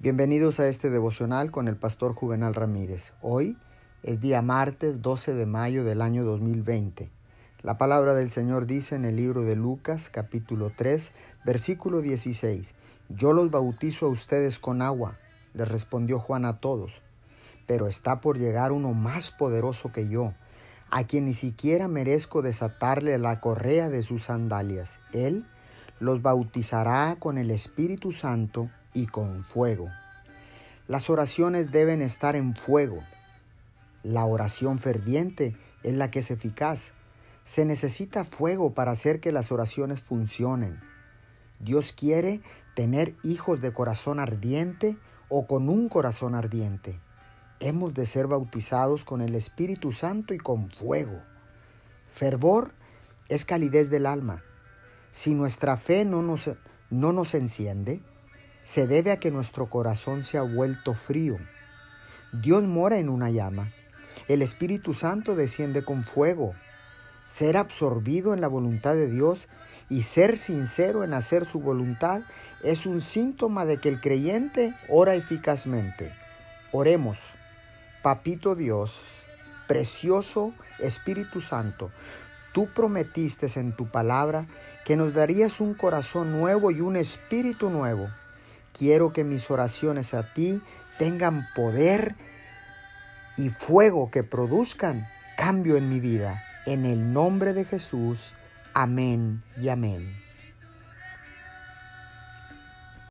Bienvenidos a este devocional con el pastor Juvenal Ramírez. Hoy es día martes 12 de mayo del año 2020. La palabra del Señor dice en el libro de Lucas capítulo 3 versículo 16, Yo los bautizo a ustedes con agua, les respondió Juan a todos, pero está por llegar uno más poderoso que yo, a quien ni siquiera merezco desatarle la correa de sus sandalias. Él los bautizará con el Espíritu Santo y con fuego. Las oraciones deben estar en fuego. La oración ferviente es la que es eficaz. Se necesita fuego para hacer que las oraciones funcionen. Dios quiere tener hijos de corazón ardiente o con un corazón ardiente. Hemos de ser bautizados con el Espíritu Santo y con fuego. Fervor es calidez del alma. Si nuestra fe no nos, no nos enciende, se debe a que nuestro corazón se ha vuelto frío. Dios mora en una llama. El Espíritu Santo desciende con fuego. Ser absorbido en la voluntad de Dios y ser sincero en hacer su voluntad es un síntoma de que el creyente ora eficazmente. Oremos. Papito Dios, precioso Espíritu Santo, tú prometiste en tu palabra que nos darías un corazón nuevo y un espíritu nuevo. Quiero que mis oraciones a ti tengan poder y fuego que produzcan cambio en mi vida. En el nombre de Jesús. Amén y amén.